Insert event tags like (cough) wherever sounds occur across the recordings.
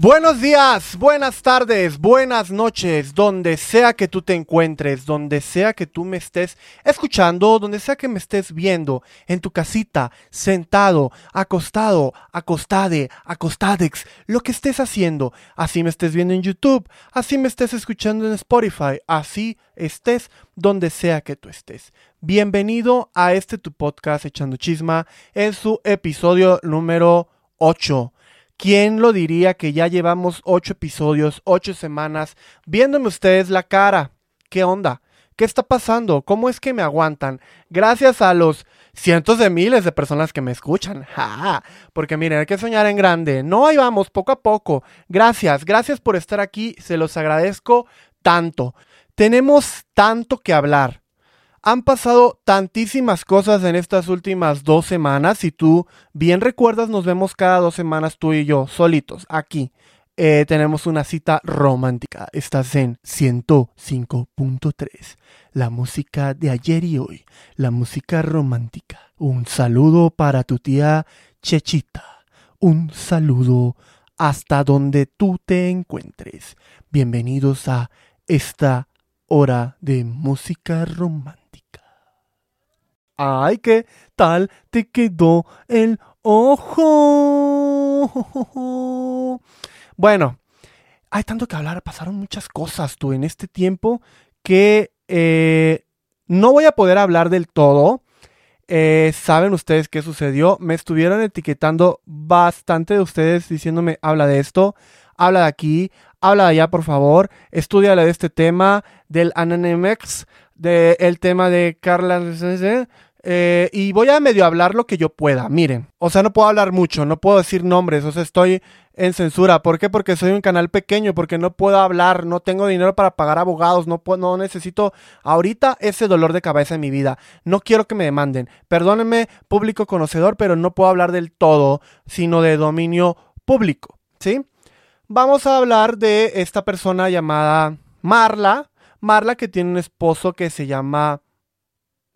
Buenos días, buenas tardes, buenas noches, donde sea que tú te encuentres, donde sea que tú me estés escuchando, donde sea que me estés viendo, en tu casita, sentado, acostado, acostade, acostadex, lo que estés haciendo, así me estés viendo en YouTube, así me estés escuchando en Spotify, así estés donde sea que tú estés. Bienvenido a este tu podcast Echando Chisma en su episodio número 8. ¿Quién lo diría que ya llevamos ocho episodios, ocho semanas, viéndome ustedes la cara? ¿Qué onda? ¿Qué está pasando? ¿Cómo es que me aguantan? Gracias a los cientos de miles de personas que me escuchan. (laughs) Porque miren, hay que soñar en grande. No, ahí vamos, poco a poco. Gracias, gracias por estar aquí. Se los agradezco tanto. Tenemos tanto que hablar. Han pasado tantísimas cosas en estas últimas dos semanas. Si tú bien recuerdas, nos vemos cada dos semanas tú y yo, solitos, aquí. Eh, tenemos una cita romántica. Estás en 105.3. La música de ayer y hoy. La música romántica. Un saludo para tu tía Chechita. Un saludo hasta donde tú te encuentres. Bienvenidos a esta hora de música romántica. Ay, ¿qué tal te quedó el ojo? Bueno, hay tanto que hablar, pasaron muchas cosas tú en este tiempo que eh, no voy a poder hablar del todo. Eh, Saben ustedes qué sucedió. Me estuvieron etiquetando bastante de ustedes diciéndome, habla de esto, habla de aquí, habla de allá, por favor, estudia de este tema, del Ananemex, del tema de Carla eh, y voy a medio hablar lo que yo pueda. Miren, o sea, no puedo hablar mucho, no puedo decir nombres, o sea, estoy en censura. ¿Por qué? Porque soy un canal pequeño, porque no puedo hablar, no tengo dinero para pagar abogados, no, no necesito ahorita ese dolor de cabeza en mi vida. No quiero que me demanden. Perdónenme, público conocedor, pero no puedo hablar del todo, sino de dominio público, ¿sí? Vamos a hablar de esta persona llamada Marla. Marla que tiene un esposo que se llama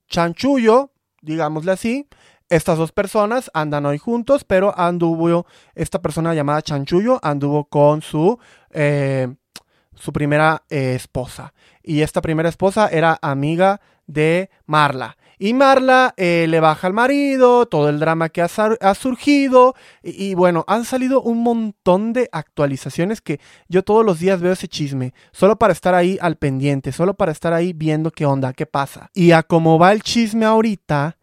Chanchullo, digámosle así. Estas dos personas andan hoy juntos, pero anduvo esta persona llamada Chanchullo, anduvo con su, eh, su primera eh, esposa. Y esta primera esposa era amiga de Marla. Y Marla eh, le baja al marido, todo el drama que ha, surgido. Y, bueno, han salido un montón de actualizaciones que yo todos los días veo ese chisme. Solo para estar ahí al pendiente, solo para estar ahí viendo qué onda, qué pasa. Y a cómo va el chisme ahorita,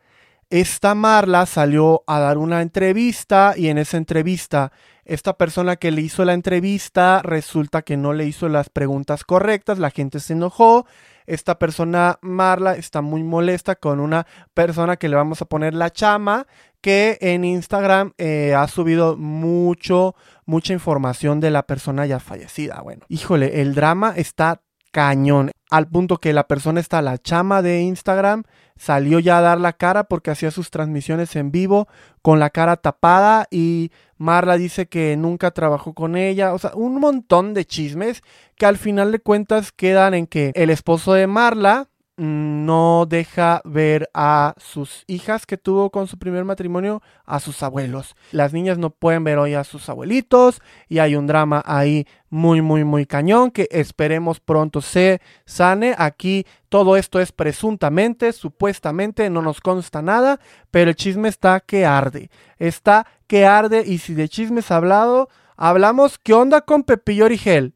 esta Marla salió a dar una entrevista y en esa entrevista esta persona que le hizo la entrevista resulta que no le hizo las preguntas correctas, la gente se enojó esta persona, Marla, está muy molesta con una persona que le vamos a poner la chama, que en Instagram eh, ha subido mucho, mucha información de la persona ya fallecida. Bueno, híjole, el drama está cañón, al punto que la persona está, la chama de Instagram, salió ya a dar la cara porque hacía sus transmisiones en vivo con la cara tapada y Marla dice que nunca trabajó con ella, o sea, un montón de chismes que al final de cuentas quedan en que el esposo de Marla, no deja ver a sus hijas que tuvo con su primer matrimonio, a sus abuelos. Las niñas no pueden ver hoy a sus abuelitos y hay un drama ahí muy, muy, muy cañón que esperemos pronto se sane. Aquí todo esto es presuntamente, supuestamente, no nos consta nada, pero el chisme está que arde. Está que arde y si de chismes hablado, hablamos, ¿qué onda con Pepillo Origel?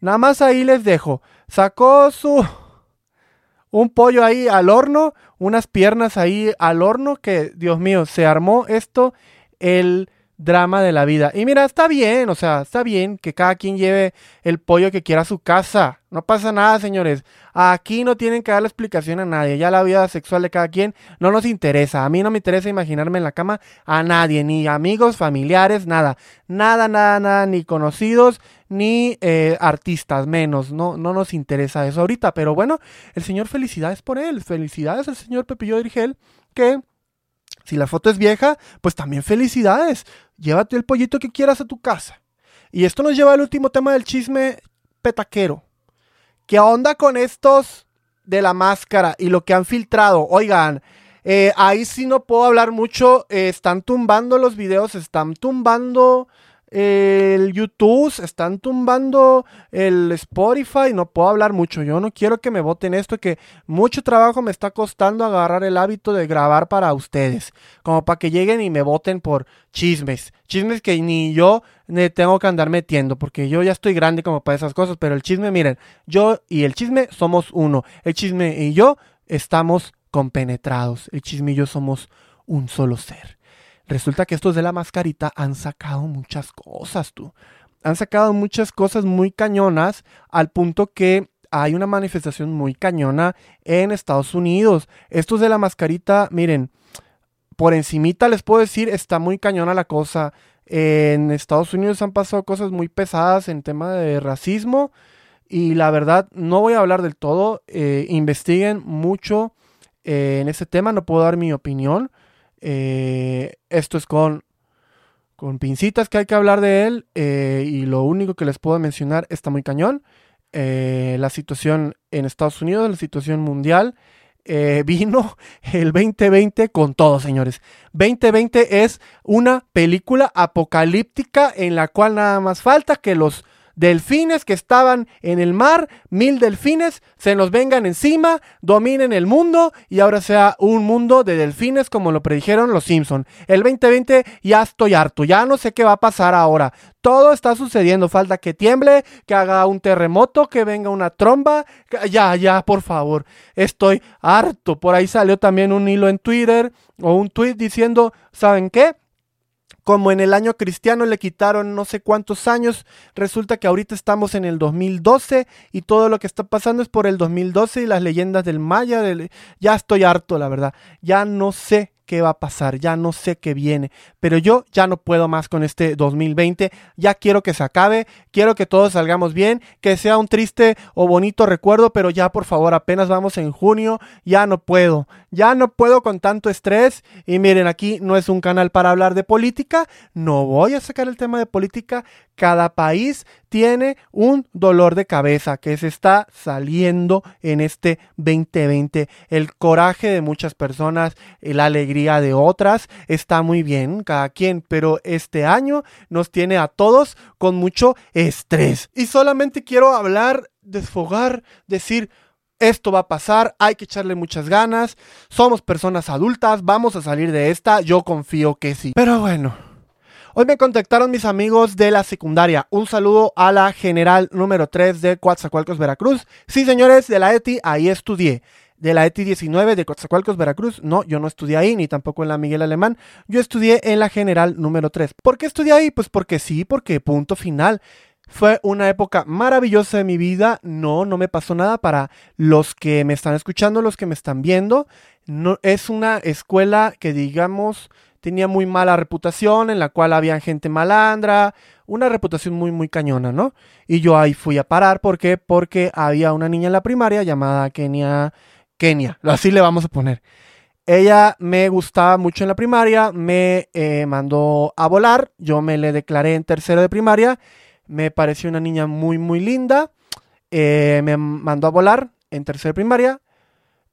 Nada más ahí les dejo. Sacó su un pollo ahí al horno, unas piernas ahí al horno, que Dios mío, se armó esto el drama de la vida. Y mira, está bien, o sea, está bien que cada quien lleve el pollo que quiera a su casa. No pasa nada, señores. Aquí no tienen que darle explicación a nadie. Ya la vida sexual de cada quien no nos interesa. A mí no me interesa imaginarme en la cama a nadie, ni amigos, familiares, nada. Nada, nada, nada, ni conocidos, ni eh, artistas, menos. No, no nos interesa eso ahorita. Pero bueno, el señor felicidades por él. Felicidades al señor Pepillo Dirigel, que si la foto es vieja, pues también felicidades. Llévate el pollito que quieras a tu casa. Y esto nos lleva al último tema del chisme petaquero. ¿Qué onda con estos de la máscara y lo que han filtrado? Oigan, eh, ahí sí no puedo hablar mucho. Eh, están tumbando los videos, están tumbando el YouTube, están tumbando el Spotify, no puedo hablar mucho, yo no quiero que me voten esto, que mucho trabajo me está costando agarrar el hábito de grabar para ustedes, como para que lleguen y me voten por chismes, chismes que ni yo me tengo que andar metiendo, porque yo ya estoy grande como para esas cosas, pero el chisme, miren, yo y el chisme somos uno, el chisme y yo estamos compenetrados, el chisme y yo somos un solo ser. Resulta que estos de la mascarita han sacado muchas cosas, tú. Han sacado muchas cosas muy cañonas al punto que hay una manifestación muy cañona en Estados Unidos. Estos de la mascarita, miren, por encimita les puedo decir, está muy cañona la cosa. En Estados Unidos han pasado cosas muy pesadas en tema de racismo y la verdad no voy a hablar del todo. Eh, investiguen mucho eh, en ese tema, no puedo dar mi opinión. Eh, esto es con, con pincitas que hay que hablar de él eh, y lo único que les puedo mencionar está muy cañón. Eh, la situación en Estados Unidos, la situación mundial. (laughs) vino el 2020 con todo, señores. 2020 es una película apocalíptica en la cual nada más falta que los delfines que estaban en el mar, mil delfines, se nos vengan encima, dominen el mundo y ahora sea un mundo de delfines como lo predijeron los Simpson. El 2020 ya estoy harto, ya no sé qué va a pasar ahora. Todo está sucediendo, falta que tiemble, que haga un terremoto, que venga una tromba. Ya, ya, por favor, estoy harto. Por ahí salió también un hilo en Twitter o un tweet diciendo, ¿saben qué? Como en el año cristiano le quitaron no sé cuántos años, resulta que ahorita estamos en el 2012 y todo lo que está pasando es por el 2012 y las leyendas del Maya, ya estoy harto, la verdad, ya no sé qué va a pasar, ya no sé qué viene, pero yo ya no puedo más con este 2020, ya quiero que se acabe, quiero que todos salgamos bien, que sea un triste o bonito recuerdo, pero ya por favor, apenas vamos en junio, ya no puedo, ya no puedo con tanto estrés y miren, aquí no es un canal para hablar de política, no voy a sacar el tema de política, cada país tiene un dolor de cabeza que se está saliendo en este 2020. El coraje de muchas personas, la alegría de otras, está muy bien, cada quien, pero este año nos tiene a todos con mucho estrés. Y solamente quiero hablar, desfogar, decir, esto va a pasar, hay que echarle muchas ganas, somos personas adultas, vamos a salir de esta, yo confío que sí. Pero bueno, Hoy me contactaron mis amigos de la secundaria. Un saludo a la general número 3 de Coatzacoalcos, Veracruz. Sí, señores, de la ETI, ahí estudié. De la ETI 19 de Coatzacoalcos, Veracruz. No, yo no estudié ahí, ni tampoco en la Miguel Alemán. Yo estudié en la general número 3. ¿Por qué estudié ahí? Pues porque sí, porque punto final. Fue una época maravillosa de mi vida. No, no me pasó nada para los que me están escuchando, los que me están viendo. No, es una escuela que digamos tenía muy mala reputación, en la cual había gente malandra, una reputación muy, muy cañona, ¿no? Y yo ahí fui a parar, ¿por qué? Porque había una niña en la primaria llamada Kenia, Kenia, (laughs) así le vamos a poner. Ella me gustaba mucho en la primaria, me eh, mandó a volar, yo me le declaré en tercero de primaria, me pareció una niña muy, muy linda, eh, me mandó a volar en tercero de primaria,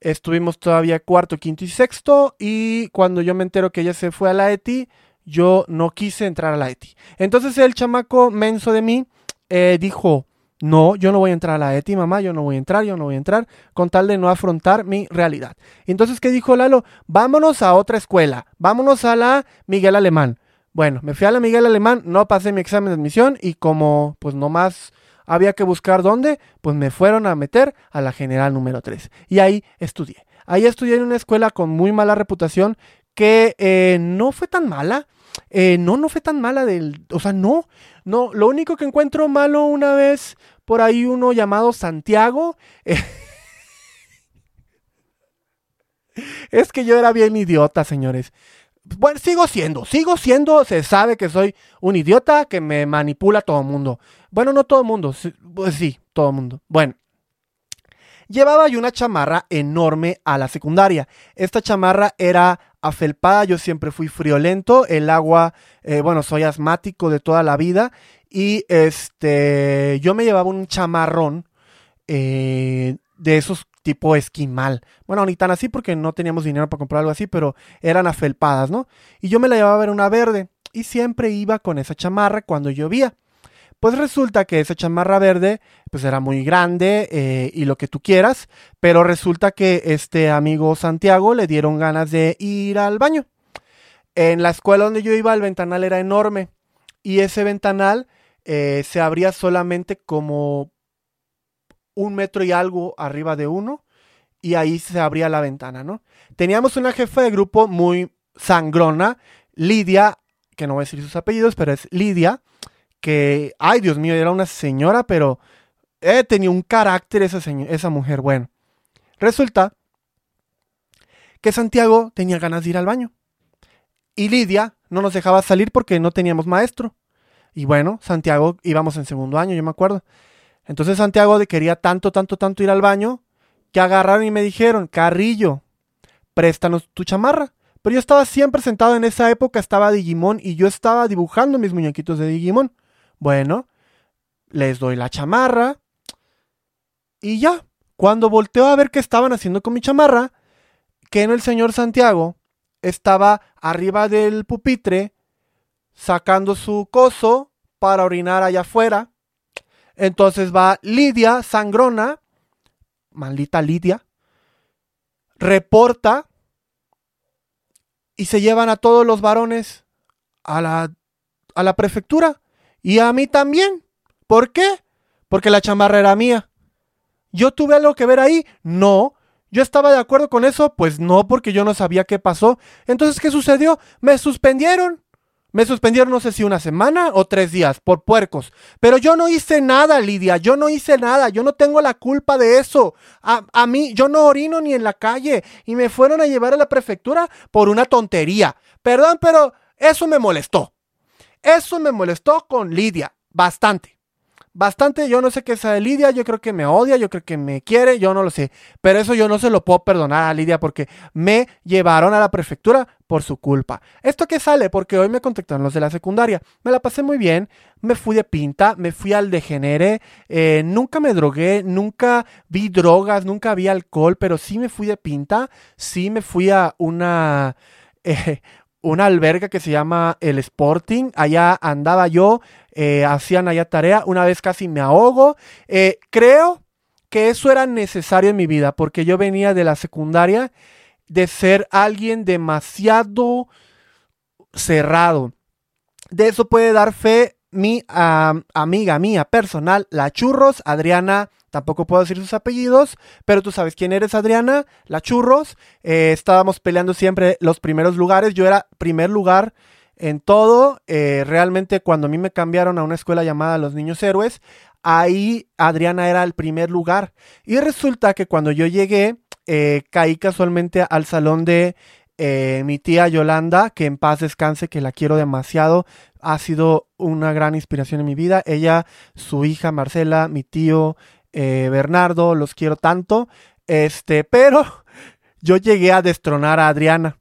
Estuvimos todavía cuarto, quinto y sexto. Y cuando yo me entero que ella se fue a la ETI, yo no quise entrar a la ETI. Entonces el chamaco menso de mí eh, dijo, no, yo no voy a entrar a la ETI, mamá, yo no voy a entrar, yo no voy a entrar, con tal de no afrontar mi realidad. Entonces, ¿qué dijo Lalo? Vámonos a otra escuela, vámonos a la Miguel Alemán. Bueno, me fui a la Miguel Alemán, no pasé mi examen de admisión y como pues no más había que buscar dónde, pues me fueron a meter a la general número 3. Y ahí estudié. Ahí estudié en una escuela con muy mala reputación que eh, no fue tan mala. Eh, no, no fue tan mala del. O sea, no. No. Lo único que encuentro malo una vez por ahí uno llamado Santiago. (laughs) es que yo era bien idiota, señores. Bueno, sigo siendo, sigo siendo, se sabe que soy un idiota que me manipula todo el mundo. Bueno, no todo el mundo, pues sí, todo el mundo. Bueno, llevaba yo una chamarra enorme a la secundaria. Esta chamarra era afelpada, yo siempre fui friolento, el agua, eh, bueno, soy asmático de toda la vida y este, yo me llevaba un chamarrón eh, de esos tipo esquimal. Bueno, ni tan así porque no teníamos dinero para comprar algo así, pero eran afelpadas, ¿no? Y yo me la llevaba a ver una verde. y siempre iba con esa chamarra cuando llovía. Pues resulta que esa chamarra verde pues era muy grande eh, y lo que tú quieras, pero resulta que este amigo Santiago le dieron ganas de ir al baño. En la escuela donde yo iba el ventanal era enorme y ese ventanal eh, se abría solamente como un metro y algo arriba de uno y ahí se abría la ventana, ¿no? Teníamos una jefa de grupo muy sangrona, Lidia, que no voy a decir sus apellidos, pero es Lidia, que, ay Dios mío, era una señora, pero eh, tenía un carácter esa, esa mujer. Bueno, resulta que Santiago tenía ganas de ir al baño. Y Lidia no nos dejaba salir porque no teníamos maestro. Y bueno, Santiago íbamos en segundo año, yo me acuerdo. Entonces Santiago quería tanto, tanto, tanto ir al baño que agarraron y me dijeron, Carrillo, préstanos tu chamarra. Pero yo estaba siempre sentado en esa época, estaba Digimon y yo estaba dibujando mis muñequitos de Digimon. Bueno, les doy la chamarra. Y ya, cuando volteo a ver qué estaban haciendo con mi chamarra, que en el señor Santiago estaba arriba del pupitre sacando su coso para orinar allá afuera. Entonces va Lidia, sangrona, maldita Lidia, reporta y se llevan a todos los varones a la, a la prefectura. Y a mí también. ¿Por qué? Porque la chamarra era mía. ¿Yo tuve algo que ver ahí? No. ¿Yo estaba de acuerdo con eso? Pues no, porque yo no sabía qué pasó. Entonces, ¿qué sucedió? Me suspendieron. Me suspendieron no sé si una semana o tres días por puercos. Pero yo no hice nada, Lidia. Yo no hice nada. Yo no tengo la culpa de eso. A, a, mí, yo no orino ni en la calle. Y me fueron a llevar a la prefectura por una tontería. Perdón, pero eso me molestó. Eso me molestó con Lidia, bastante. Bastante, yo no sé qué sea de Lidia, yo creo que me odia, yo creo que me quiere, yo no lo sé. Pero eso yo no se lo puedo perdonar a Lidia porque me llevaron a la prefectura por su culpa. ¿Esto qué sale? Porque hoy me contactaron los de la secundaria. Me la pasé muy bien, me fui de pinta, me fui al degenere, eh, nunca me drogué, nunca vi drogas, nunca vi alcohol, pero sí me fui de pinta, sí me fui a una... (laughs) Eh, una alberga que se llama el Sporting. Allá andaba yo, eh, hacían allá tarea. Una vez casi me ahogo. Eh, creo que eso era necesario en mi vida porque yo venía de la secundaria de ser alguien demasiado cerrado. De eso puede dar fe mi amiga mía personal, la Churros, Adriana Tampoco puedo decir sus apellidos, pero tú sabes quién eres, Adriana, la churros. Eh, estábamos peleando siempre los primeros lugares. Yo era primer lugar en todo. Eh, realmente cuando a mí me cambiaron a una escuela llamada Los Niños Héroes, ahí Adriana era el primer lugar. Y resulta que cuando yo llegué, eh, caí casualmente al salón de mi tía Yolanda, que en paz descanse, que la quiero demasiado. Ha sido una gran inspiración en mi vida. Ella, su hija Marcela, mi tío, eh, Bernardo, los quiero tanto. Este, pero (laughs) yo llegué a destronar a Adriana.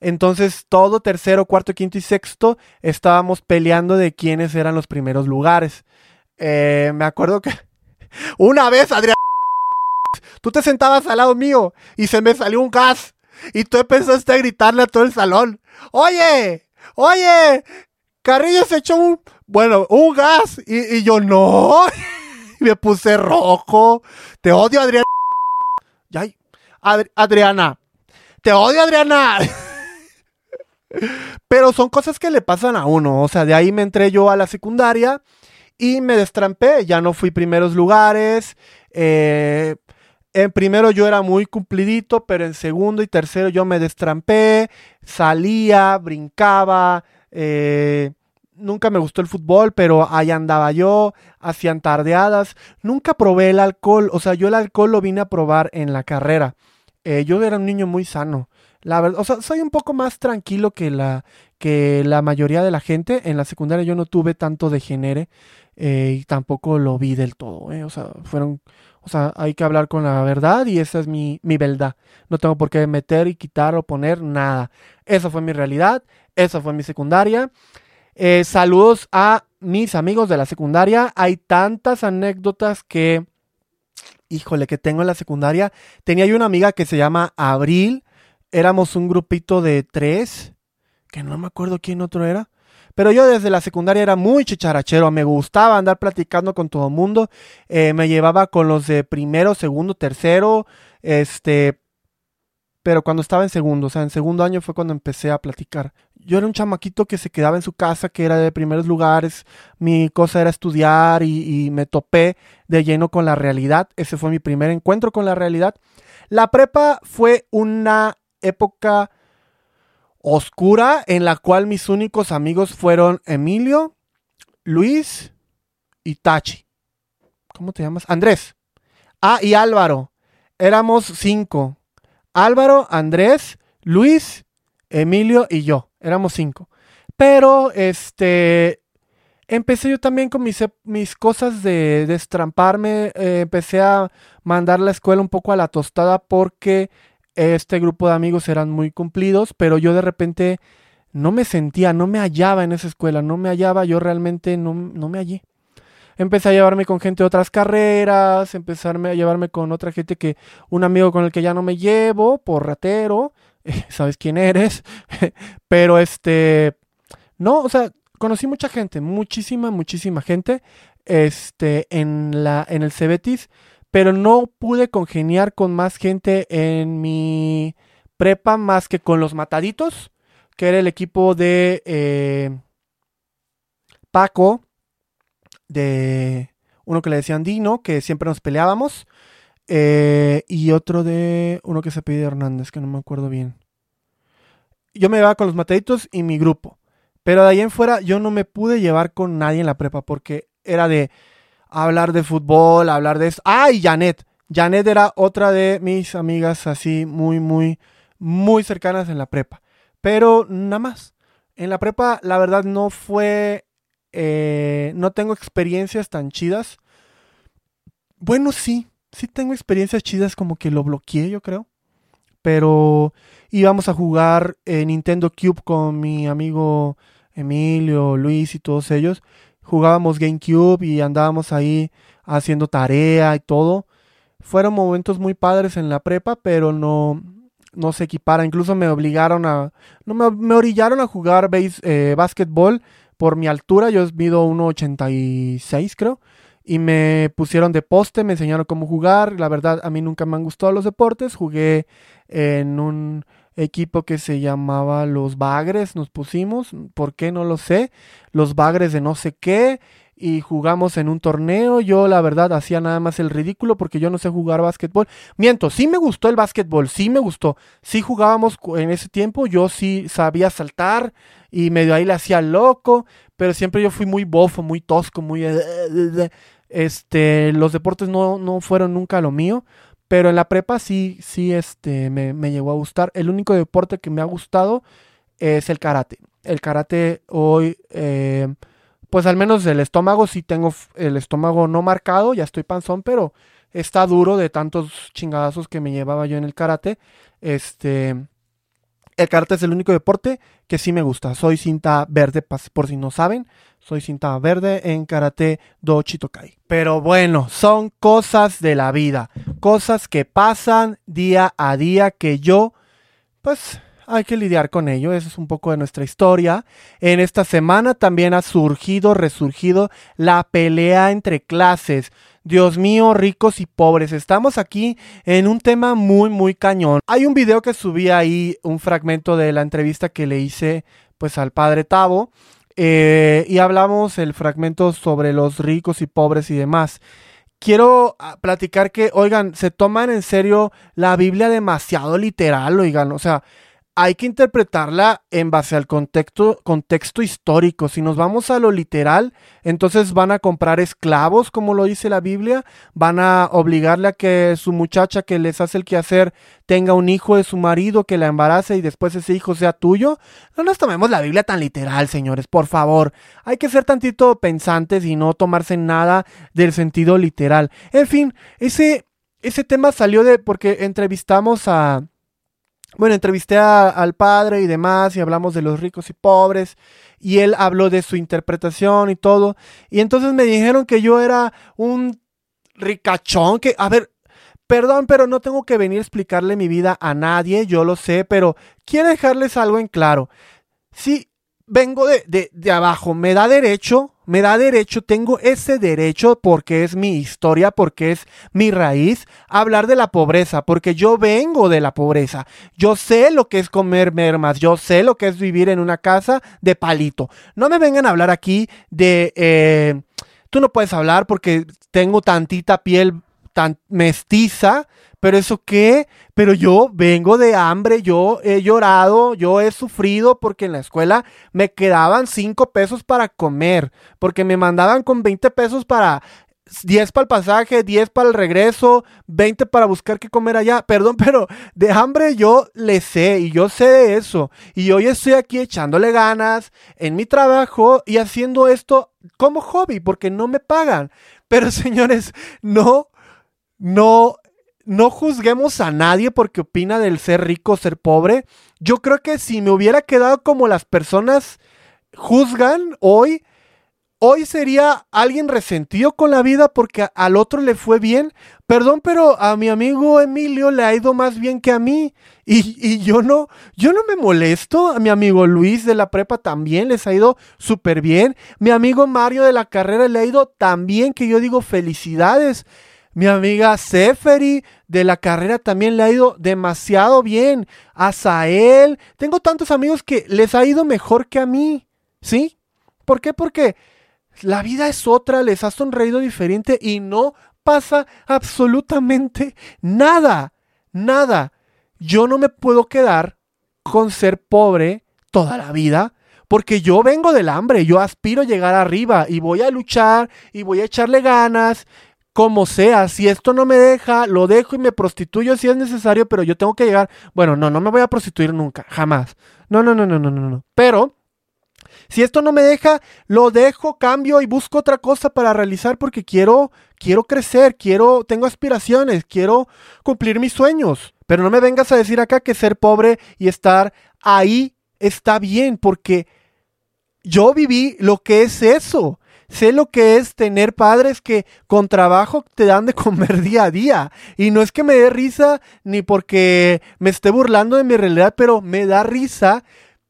Entonces, todo tercero, cuarto, quinto y sexto estábamos peleando de quiénes eran los primeros lugares. Eh, me acuerdo que (laughs) una vez, Adriana, (laughs) tú te sentabas al lado mío y se me salió un gas. Y tú empezaste a gritarle a todo el salón. Oye, oye, Carrillo se echó un, bueno, un gas. Y, y yo no. (laughs) me puse rojo. Te odio, Adriana. Ay, Adriana. Te odio, Adriana. (laughs) Pero son cosas que le pasan a uno. O sea, de ahí me entré yo a la secundaria y me destrampé. Ya no fui primeros lugares. Eh, en primero yo era muy cumplidito, pero en segundo y tercero yo me destrampé. Salía, brincaba. Eh, nunca me gustó el fútbol, pero ahí andaba yo, hacían tardeadas. Nunca probé el alcohol, o sea, yo el alcohol lo vine a probar en la carrera. Eh, yo era un niño muy sano. La verdad, o sea, soy un poco más tranquilo que la, que la mayoría de la gente. En la secundaria yo no tuve tanto degenere eh, y tampoco lo vi del todo. Eh. O sea, fueron, o sea, hay que hablar con la verdad y esa es mi, mi verdad. No tengo por qué meter y quitar o poner nada. Esa fue mi realidad, esa fue mi secundaria. Eh, saludos a mis amigos de la secundaria. Hay tantas anécdotas que, híjole, que tengo en la secundaria. Tenía yo una amiga que se llama Abril. Éramos un grupito de tres, que no me acuerdo quién otro era. Pero yo desde la secundaria era muy chicharachero, me gustaba andar platicando con todo el mundo, eh, me llevaba con los de primero, segundo, tercero, este, pero cuando estaba en segundo, o sea, en segundo año fue cuando empecé a platicar. Yo era un chamaquito que se quedaba en su casa, que era de primeros lugares, mi cosa era estudiar y, y me topé de lleno con la realidad. Ese fue mi primer encuentro con la realidad. La prepa fue una época oscura en la cual mis únicos amigos fueron Emilio, Luis y Tachi. ¿Cómo te llamas? Andrés. Ah, y Álvaro. Éramos cinco. Álvaro, Andrés, Luis, Emilio y yo. Éramos cinco. Pero, este, empecé yo también con mis, mis cosas de destramparme. Eh, empecé a mandar la escuela un poco a la tostada porque este grupo de amigos eran muy cumplidos, pero yo de repente no me sentía, no me hallaba en esa escuela, no me hallaba, yo realmente no, no me hallé. Empecé a llevarme con gente de otras carreras, empezarme a llevarme con otra gente que, un amigo con el que ya no me llevo, por ratero, (laughs) sabes quién eres, (laughs) pero este, no, o sea, conocí mucha gente, muchísima, muchísima gente, este, en la, en el Cebetis, pero no pude congeniar con más gente en mi prepa más que con los Mataditos, que era el equipo de eh, Paco, de uno que le decían Dino, que siempre nos peleábamos, eh, y otro de uno que se pide Hernández, que no me acuerdo bien. Yo me llevaba con los mataditos y mi grupo, pero de ahí en fuera yo no me pude llevar con nadie en la prepa porque era de hablar de fútbol, hablar de eso. Ah, y Janet. Janet era otra de mis amigas así muy, muy, muy cercanas en la prepa. Pero nada más. En la prepa, la verdad, no fue eh, no tengo experiencias tan chidas. Bueno, sí, sí tengo experiencias chidas como que lo bloqueé, yo creo. Pero íbamos a jugar en Nintendo Cube con mi amigo Emilio, Luis y todos ellos. Jugábamos GameCube y andábamos ahí haciendo tarea y todo. Fueron momentos muy padres en la prepa, pero no, no se equipara. Incluso me obligaron a. No me, me orillaron a jugar base, eh, básquetbol por mi altura, yo mido 1,86 creo, y me pusieron de poste, me enseñaron cómo jugar, la verdad a mí nunca me han gustado los deportes, jugué en un equipo que se llamaba Los Bagres, nos pusimos, ¿por qué? No lo sé, Los Bagres de no sé qué, y jugamos en un torneo. Yo la verdad hacía nada más el ridículo porque yo no sé jugar básquetbol. Miento, sí me gustó el básquetbol, sí me gustó. Sí jugábamos en ese tiempo, yo sí sabía saltar y medio ahí le hacía loco, pero siempre yo fui muy bofo, muy tosco, muy... Eh, eh, eh, este, los deportes no, no fueron nunca lo mío. Pero en la prepa sí, sí, este, me, me llegó a gustar. El único deporte que me ha gustado es el karate. El karate hoy, pues al menos el estómago sí tengo el estómago no marcado, ya estoy panzón, pero está duro de tantos chingadazos que me llevaba yo en el karate. Este, el karate es el único deporte que sí me gusta. Soy cinta verde, por si no saben. Soy cinta verde en karate do chitokai. Pero bueno, son cosas de la vida. Cosas que pasan día a día que yo, pues hay que lidiar con ello, eso es un poco de nuestra historia. En esta semana también ha surgido, resurgido la pelea entre clases. Dios mío, ricos y pobres. Estamos aquí en un tema muy, muy cañón. Hay un video que subí ahí, un fragmento de la entrevista que le hice pues al padre Tavo. Eh, y hablamos el fragmento sobre los ricos y pobres y demás. Quiero ah, platicar que, oigan, se toman en serio la Biblia demasiado literal, oigan, o sea, hay que interpretarla en base al contexto, contexto histórico. Si nos vamos a lo literal, entonces van a comprar esclavos, como lo dice la Biblia, van a obligarle a que su muchacha que les hace el quehacer tenga un hijo de su marido que la embarace y después ese hijo sea tuyo. No nos tomemos la Biblia tan literal, señores, por favor. Hay que ser tantito pensantes y no tomarse nada del sentido literal. En fin, ese, ese tema salió de porque entrevistamos a bueno, entrevisté al padre y demás y hablamos de los ricos y pobres y él habló de su interpretación y todo. Y entonces me dijeron que yo era un ricachón, que, a ver, perdón, pero no tengo que venir a explicarle mi vida a nadie, yo lo sé, pero quiero dejarles algo en claro. Sí, vengo de, de, de abajo, me da derecho, me da derecho, tengo ese derecho porque es mi historia, porque es mi raíz, a hablar de la pobreza, porque yo vengo de la pobreza. Yo sé lo que es comer mermas, yo sé lo que es vivir en una casa de palito. No me vengan a hablar aquí de... Eh, tú no puedes hablar porque tengo tantita piel tan mestiza, pero eso qué, pero yo vengo de hambre, yo he llorado, yo he sufrido porque en la escuela me quedaban 5 pesos para comer, porque me mandaban con 20 pesos para 10 para el pasaje, 10 para el regreso, 20 para buscar qué comer allá. (laughs) Perdón, pero de hambre yo le sé y yo sé de eso. Y hoy estoy aquí echándole ganas en mi trabajo y haciendo esto como hobby porque no me pagan. Pero (laughs) señores, no, no no juzguemos a nadie porque opina del ser rico o ser pobre. Yo creo que si me hubiera quedado como las personas juzgan hoy, hoy sería alguien resentido con la vida porque al otro le fue bien. Perdón, pero a mi amigo Emilio le ha ido más bien que a mí. (laughs) Y, y yo no, yo no me molesto. A mi amigo Luis de la prepa también les ha ido súper bien. Mi amigo Mario de la carrera le ha ido tan bien que yo digo felicidades. Mi amiga Seferi de la carrera también le ha ido demasiado bien. A Sael. Tengo tantos amigos que les ha ido mejor que a mí. ¿Sí? ¿Por qué? Porque la vida es otra, les ha sonreído diferente y no pasa absolutamente nada. Nada. Yo no me puedo quedar con ser pobre toda la vida. Porque yo vengo del hambre, yo aspiro a llegar arriba y voy a luchar y voy a echarle ganas como sea, si esto no me deja, lo dejo y me prostituyo si es necesario, pero yo tengo que llegar, bueno, no, no me voy a prostituir nunca, jamás. No, no, no, no, no, no, no. Pero si esto no me deja, lo dejo, cambio y busco otra cosa para realizar porque quiero quiero crecer, quiero tengo aspiraciones, quiero cumplir mis sueños. Pero no me vengas a decir acá que ser pobre y estar ahí está bien porque yo viví lo que es eso. Sé lo que es tener padres que con trabajo te dan de comer (laughs) día a día. Y no es que me dé risa ni porque me esté burlando de mi realidad, pero me da risa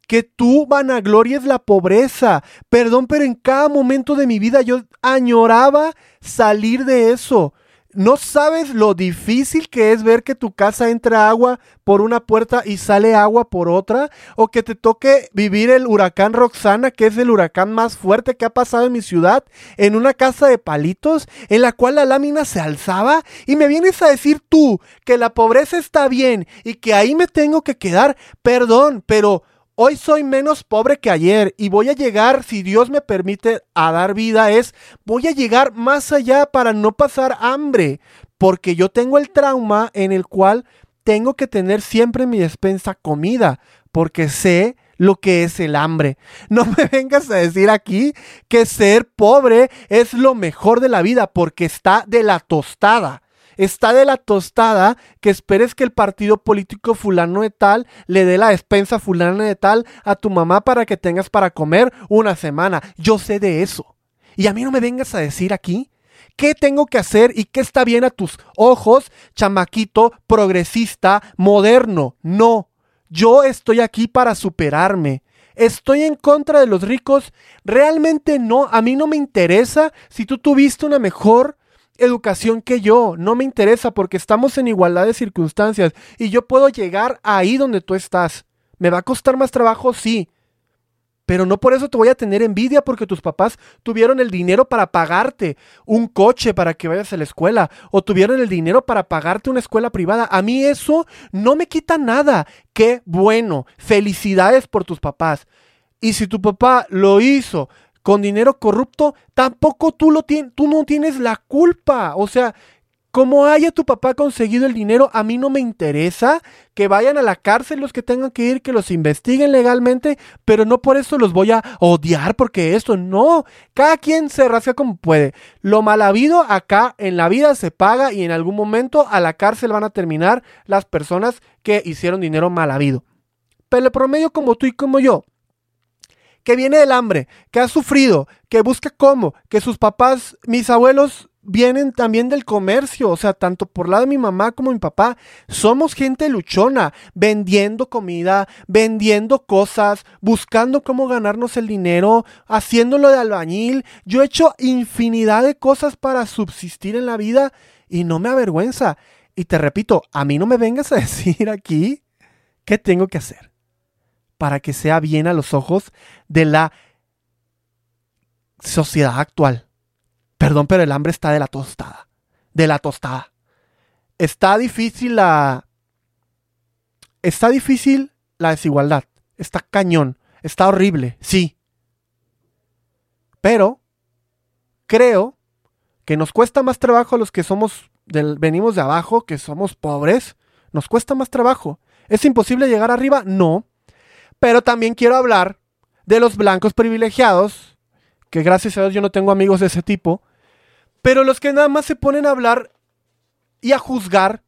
que tú vanaglories la pobreza. Perdón, pero en cada momento de mi vida yo añoraba salir de eso. No sabes lo difícil que es ver que tu casa entra agua por una puerta y sale agua por otra, o que te toque vivir el huracán Roxana, que es el huracán más fuerte que ha pasado en mi ciudad, en una casa de palitos, en la cual la lámina se alzaba, y me vienes a decir tú que la pobreza está bien y que ahí me tengo que quedar, perdón, pero Hoy soy menos pobre que ayer y voy a llegar, si Dios me permite, a dar vida, es voy a llegar más allá para no pasar hambre, porque yo tengo el trauma en el cual tengo que tener siempre en mi despensa comida, porque sé lo que es el hambre. (laughs) No me vengas a decir aquí que ser pobre es lo mejor de la vida, porque está de la tostada está de la tostada que esperes que el partido político fulano de tal le dé la despensa fulana de tal a tu mamá para que tengas para comer una semana. Yo sé de eso. Y a mí no me vengas a decir aquí qué tengo que hacer y qué está bien a tus ojos, chamaquito, progresista, moderno. No, yo estoy aquí para superarme. Estoy en contra de los ricos. Realmente no, a mí no me interesa si tú tuviste una mejor educación que yo. No me interesa porque estamos en igualdad de circunstancias y yo puedo llegar ahí donde tú estás. ¿Me va a costar más trabajo? Sí. Pero no por eso te voy a tener envidia porque tus papás tuvieron el dinero para pagarte un coche para que vayas a la escuela o tuvieron el dinero para pagarte una escuela privada. A mí eso no me quita nada. Qué bueno. Felicidades por tus papás. Y si tu papá lo hizo con dinero corrupto, tampoco tú, lo tú no tienes la culpa. O sea, como haya tu papá conseguido el dinero, a mí no me interesa que vayan a la cárcel los que tengan que ir, que los investiguen legalmente, pero no por eso los voy a odiar porque esto no. Cada quien se rasca como puede. Lo mal habido acá en la vida se paga y en algún momento a la cárcel van a terminar las personas que hicieron dinero mal habido. Pero el promedio como tú y como yo, que viene del hambre, que ha sufrido, que busca cómo, que sus papás, mis abuelos vienen también del comercio, o sea, tanto por lado de mi mamá como mi papá, somos gente luchona, vendiendo comida, vendiendo cosas, buscando cómo ganarnos el dinero, haciéndolo de albañil. Yo he hecho infinidad de cosas para subsistir en la vida y no me avergüenza. Y te repito, a mí no me vengas a (laughs) decir aquí qué tengo que hacer para que sea bien a los ojos de la sociedad actual. Perdón, pero el hambre está de la tostada. De la tostada. Está difícil la... Está difícil la desigualdad. Está cañón. Está horrible. Sí. Pero creo que nos cuesta más trabajo a los que somos del, venimos de abajo, que somos pobres. Nos cuesta más trabajo. ¿Es imposible llegar arriba? No. Pero también quiero hablar de los blancos privilegiados que gracias a Dios yo no tengo amigos de ese tipo, pero los que nada más se ponen a hablar y a juzgar.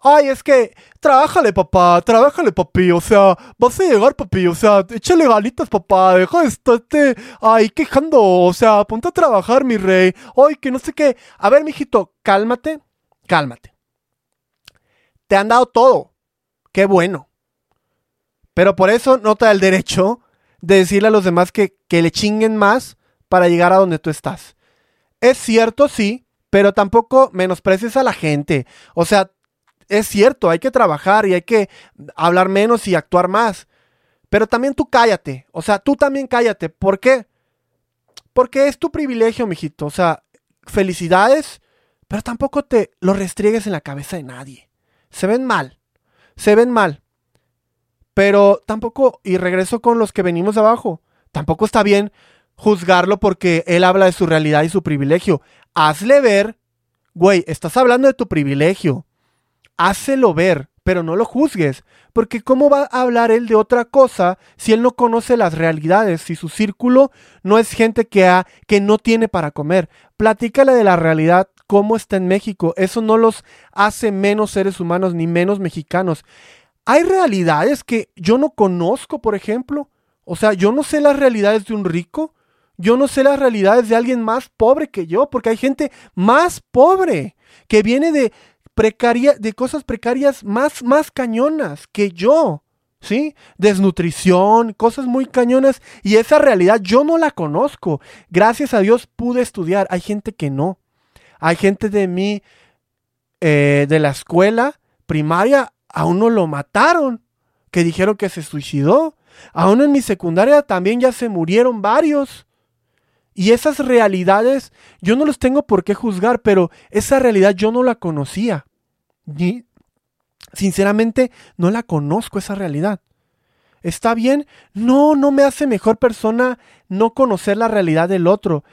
Ay, es que, trabájale, papá, trabájale, papi, o sea, vas a llegar, papi, o sea, échale ganitas, papá, deja de estarte ay, quejando, o sea, ponte a trabajar, mi rey, ay, que no sé qué. A ver, mijito, cálmate, cálmate. Te han dado todo, qué bueno. Pero por eso no te da el derecho de decirle a los demás que, que le chinguen más para llegar a donde tú estás. Es cierto, sí, pero tampoco menosprecies a la gente. O sea, es cierto, hay que trabajar y hay que hablar menos y actuar más. Pero también tú cállate. O sea, tú también cállate. ¿Por qué? Porque es tu privilegio, mijito. O sea, felicidades, pero tampoco te lo restriegues en la cabeza de nadie. Se ven mal. Se ven mal. Pero tampoco, y regreso con los que venimos de abajo, tampoco está bien juzgarlo porque él habla de su realidad y su privilegio. Hazle ver, güey, estás hablando de tu privilegio. Hácelo ver, pero no lo juzgues. Porque ¿cómo va a hablar él de otra cosa si él no conoce las realidades? Si su círculo no es gente que, ha, que no tiene para comer. Platícale de la realidad, cómo está en México. Eso no los hace menos seres humanos ni menos mexicanos. Hay realidades que yo no conozco, por ejemplo. O sea, yo no sé las realidades de un rico. Yo no sé las realidades de alguien más pobre que yo, porque hay gente más pobre que viene de precaria, de cosas precarias más, más cañonas que yo. ¿Sí? Desnutrición, cosas muy cañonas. Y esa realidad yo no la conozco. Gracias a Dios pude estudiar. Hay gente que no. Hay gente de mí, eh, de la escuela primaria, a uno lo mataron. Que dijeron que se suicidó. A uno en mi secundaria también ya se murieron varios. Y esas realidades yo no los tengo por qué juzgar, pero esa realidad yo no la conocía. Ni, sinceramente, no la conozco esa realidad. ¿Está bien? No, no me hace mejor persona no conocer la realidad del otro.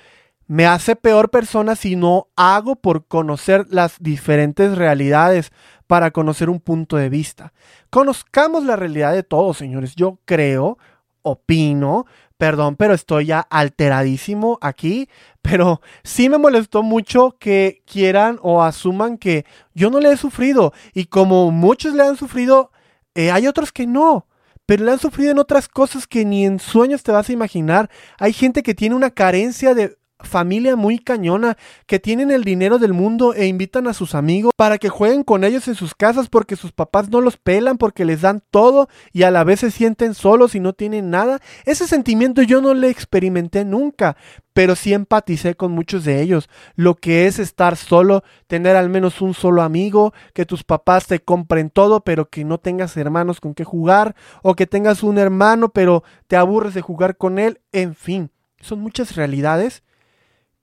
Me hace peor persona si no hago por conocer las diferentes realidades para conocer un punto de vista. Conozcamos la realidad de todos, señores. Yo creo, opino, Perdón, pero estoy ya alteradísimo aquí. (laughs) Pero sí me molestó mucho que quieran o asuman que yo no le he sufrido. Y como muchos le han sufrido, eh, hay otros que no. Pero le han sufrido en otras cosas que ni en sueños te vas a imaginar. Hay gente que tiene una carencia de familia muy cañona que tienen el dinero del mundo e invitan a sus amigos para que jueguen con ellos en sus casas porque sus papás no los pelan porque les dan todo y a la vez se sienten solos y no tienen nada. Ese sentimiento yo no le experimenté nunca, pero sí empaticé con muchos de ellos. Lo que es estar solo, tener al menos un solo amigo, que tus papás te compren todo pero que no tengas hermanos con que jugar o que tengas un hermano pero te aburres de jugar con él, en fin. Son muchas realidades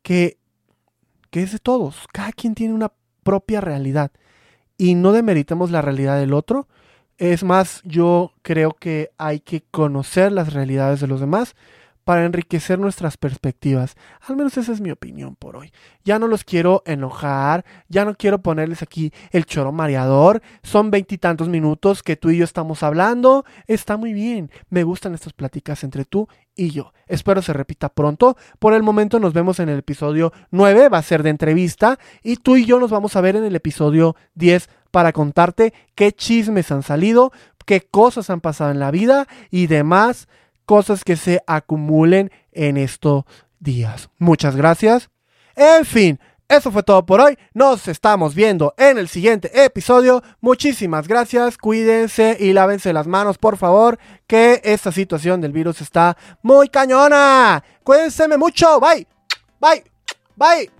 que, es de todos. Cada quien tiene una propia realidad. Y no demeritemos la realidad del otro. Es más, yo creo que hay que conocer las realidades de los demás para enriquecer nuestras perspectivas. Al menos esa es mi opinión por hoy. Ya no los quiero enojar, ya no quiero ponerles aquí el choro mareador. Son veintitantos minutos que tú y yo estamos hablando. Está muy bien. Me gustan estas pláticas entre tú y yo. Espero se repita pronto. Por el momento nos vemos en el episodio 9, va a ser de entrevista. Y tú y yo nos vamos a ver en el episodio 10 para contarte qué chismes han salido, qué cosas han pasado en la vida y demás cosas que se acumulen en estos días. Muchas gracias. En fin, eso fue todo por hoy. Nos estamos viendo en el siguiente episodio. Muchísimas gracias. Cuídense y lávense las manos, por favor, que esta situación del virus está muy cañona. Cuídense mucho. Bye. Bye. Bye.